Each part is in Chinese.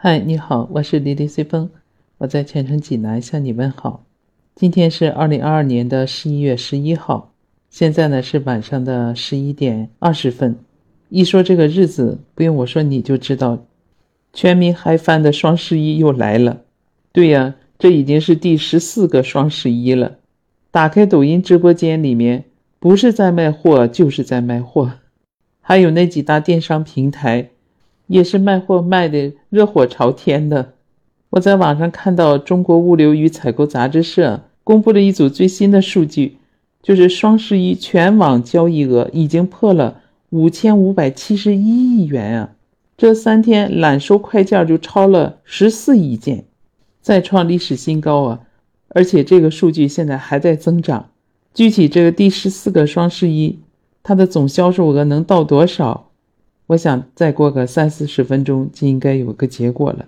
嗨，你好，我是李李随风，我在泉城济南向你问好。今天是二零二二年的十一月十一号，现在呢是晚上的十一点二十分。一说这个日子，不用我说你就知道，全民嗨翻的双十一又来了。对呀，这已经是第十四个双十一了。打开抖音直播间里面，不是在卖货就是在卖货，还有那几大电商平台。也是卖货卖的热火朝天的。我在网上看到中国物流与采购杂志社公布了一组最新的数据，就是双十一全网交易额已经破了五千五百七十一亿元啊！这三天揽收快件就超了十四亿件，再创历史新高啊！而且这个数据现在还在增长。具体这个第十四个双十一，它的总销售额能到多少？我想再过个三四十分钟就应该有个结果了。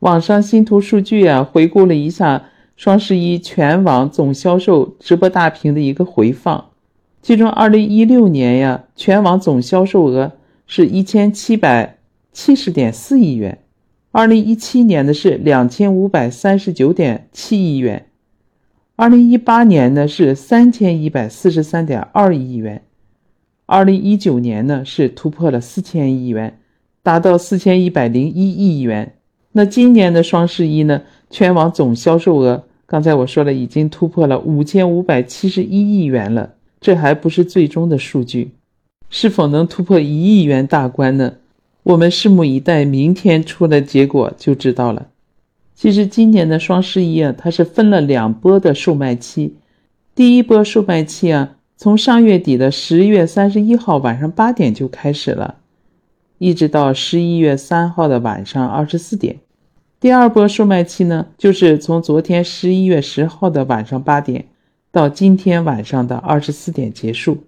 网上新图数据啊，回顾了一下双十一全网总销售直播大屏的一个回放，其中二零一六年呀，全网总销售额是一千七百七十点四亿元，二零一七年的是两千五百三十九点七亿元，二零一八年呢是三千一百四十三点二亿元。二零一九年呢是突破了四千亿元，达到四千一百零一亿元。那今年的双十一呢，全网总销售额，刚才我说了，已经突破了五千五百七十一亿元了。这还不是最终的数据，是否能突破一亿元大关呢？我们拭目以待，明天出的结果就知道了。其实今年的双十一啊，它是分了两波的售卖期，第一波售卖期啊。从上月底的十月三十一号晚上八点就开始了，一直到十一月三号的晚上二十四点。第二波售卖期呢，就是从昨天十一月十号的晚上八点到今天晚上的二十四点结束。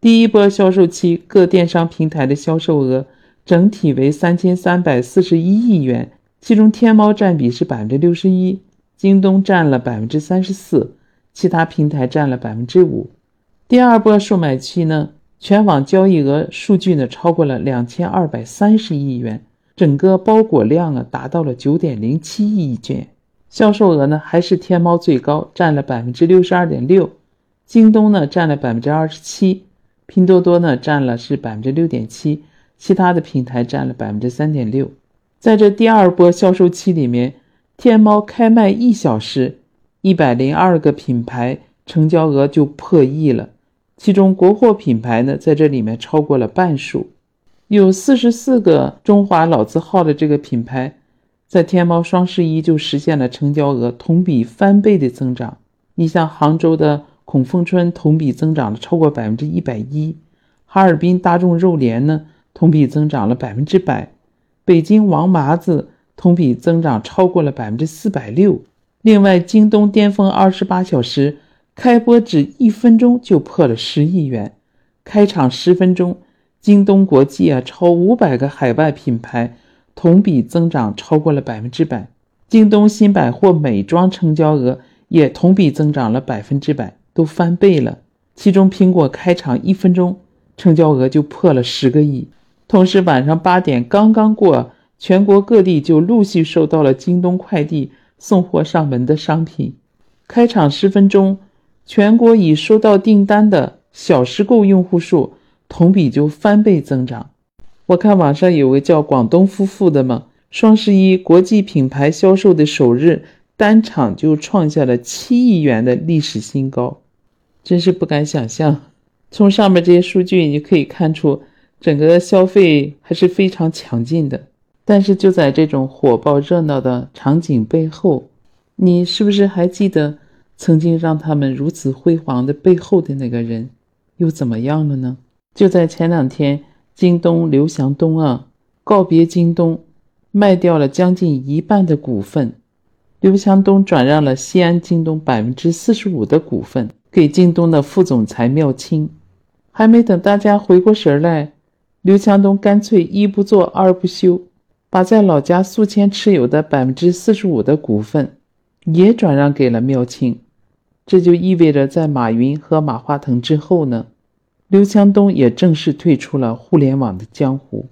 第一波销售期各电商平台的销售额整体为三千三百四十一亿元，其中天猫占比是百分之六十一，京东占了百分之三十四，其他平台占了百分之五。第二波售卖期呢，全网交易额数据呢超过了两千二百三十亿元，整个包裹量啊达到了九点零七亿件，销售额呢还是天猫最高，占了百分之六十二点六，京东呢占了百分之二十七，拼多多呢占了是百分之六点七，其他的平台占了百分之三点六。在这第二波销售期里面，天猫开卖一小时，一百零二个品牌成交额就破亿了。其中国货品牌呢，在这里面超过了半数，有四十四个中华老字号的这个品牌，在天猫双十一就实现了成交额同比翻倍的增长。你像杭州的孔凤春，同比增长了超过百分之一百一；哈尔滨大众肉联呢，同比增长了百分之百；北京王麻子同比增长超过了百分之四百六。另外，京东巅峰二十八小时。开播只一分钟就破了十亿元，开场十分钟，京东国际啊超五百个海外品牌同比增长超过了百分之百，京东新百货美妆成交额也同比增长了百分之百，都翻倍了。其中苹果开场一分钟成交额就破了十个亿，同时晚上八点刚刚过，全国各地就陆续收到了京东快递送货上门的商品，开场十分钟。全国已收到订单的小时购用户数同比就翻倍增长。我看网上有个叫广东夫妇的嘛，双十一国际品牌销售的首日单场就创下了七亿元的历史新高，真是不敢想象。从上面这些数据你就可以看出，整个消费还是非常强劲的。但是就在这种火爆热闹的场景背后，你是不是还记得？曾经让他们如此辉煌的背后的那个人，又怎么样了呢？就在前两天，京东刘强东啊告别京东，卖掉了将近一半的股份。刘强东转让了西安京东百分之四十五的股份给京东的副总裁缪清。还没等大家回过神来，刘强东干脆一不做二不休，把在老家宿迁持有的百分之四十五的股份也转让给了缪清。这就意味着，在马云和马化腾之后呢，刘强东也正式退出了互联网的江湖。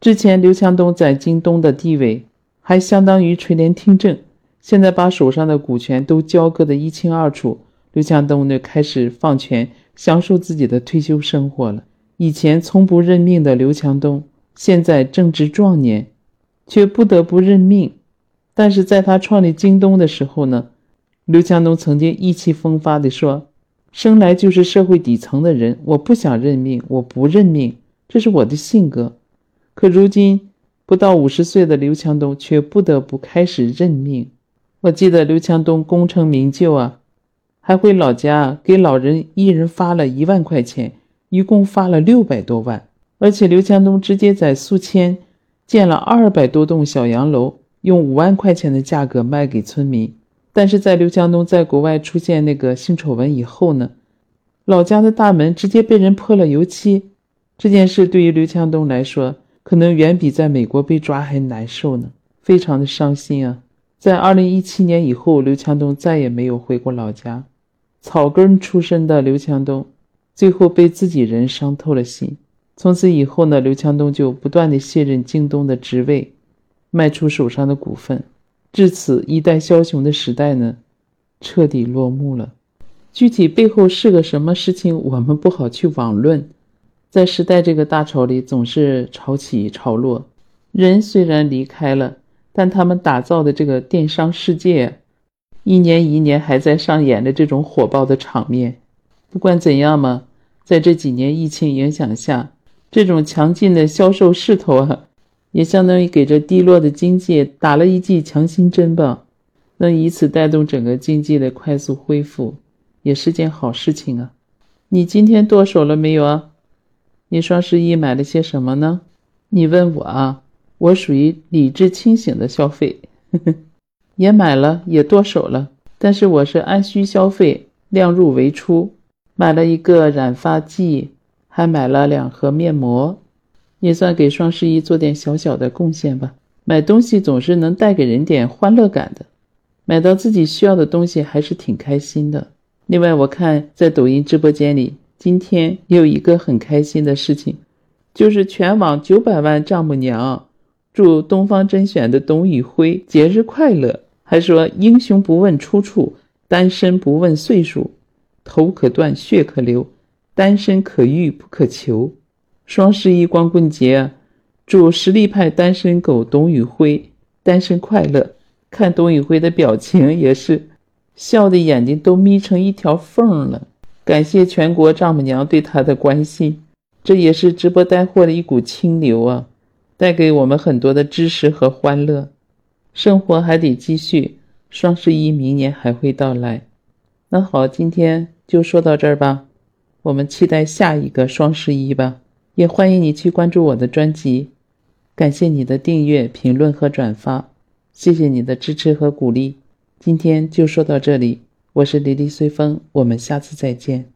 之前，刘强东在京东的地位还相当于垂帘听政。现在把手上的股权都交割的一清二楚，刘强东呢开始放权，享受自己的退休生活了。以前从不认命的刘强东，现在正值壮年，却不得不认命。但是在他创立京东的时候呢，刘强东曾经意气风发地说：“生来就是社会底层的人，我不想认命，我不认命，这是我的性格。”可如今不到五十岁的刘强东却不得不开始认命。我记得刘强东功成名就啊，还回老家给老人一人发了一万块钱，一共发了六百多万。而且刘强东直接在宿迁建了二百多栋小洋楼。用五万块钱的价格卖给村民，但是在刘强东在国外出现那个性丑闻以后呢，老家的大门直接被人泼了油漆。这件事对于刘强东来说，可能远比在美国被抓还难受呢，非常的伤心啊。在二零一七年以后，刘强东再也没有回过老家。草根出身的刘强东，最后被自己人伤透了心。从此以后呢，刘强东就不断的卸任京东的职位。卖出手上的股份，至此一代枭雄的时代呢，彻底落幕了。具体背后是个什么事情，我们不好去网论。在时代这个大潮里，总是潮起潮落。人虽然离开了，但他们打造的这个电商世界，一年一年还在上演着这种火爆的场面。不管怎样嘛，在这几年疫情影响下，这种强劲的销售势头啊。也相当于给这低落的经济打了一剂强心针吧，能以此带动整个经济的快速恢复，也是件好事情啊。你今天剁手了没有啊？你双十一买了些什么呢？你问我啊，我属于理智清醒的消费，也买了，也剁手了，但是我是按需消费，量入为出，买了一个染发剂，还买了两盒面膜。也算给双十一做点小小的贡献吧。买东西总是能带给人点欢乐感的，买到自己需要的东西还是挺开心的。另外，我看在抖音直播间里，今天也有一个很开心的事情，就是全网九百万丈母娘祝东方甄选的董宇辉节日快乐，还说英雄不问出处，单身不问岁数，头可断血可流，单身可遇不可求。双十一光棍节，祝实力派单身狗董宇辉单身快乐。看董宇辉的表情，也是笑的眼睛都眯成一条缝了。感谢全国丈母娘对他的关心，这也是直播带货的一股清流啊，带给我们很多的知识和欢乐。生活还得继续，双十一明年还会到来。那好，今天就说到这儿吧，我们期待下一个双十一吧。也欢迎你去关注我的专辑，感谢你的订阅、评论和转发，谢谢你的支持和鼓励。今天就说到这里，我是黎黎随风，我们下次再见。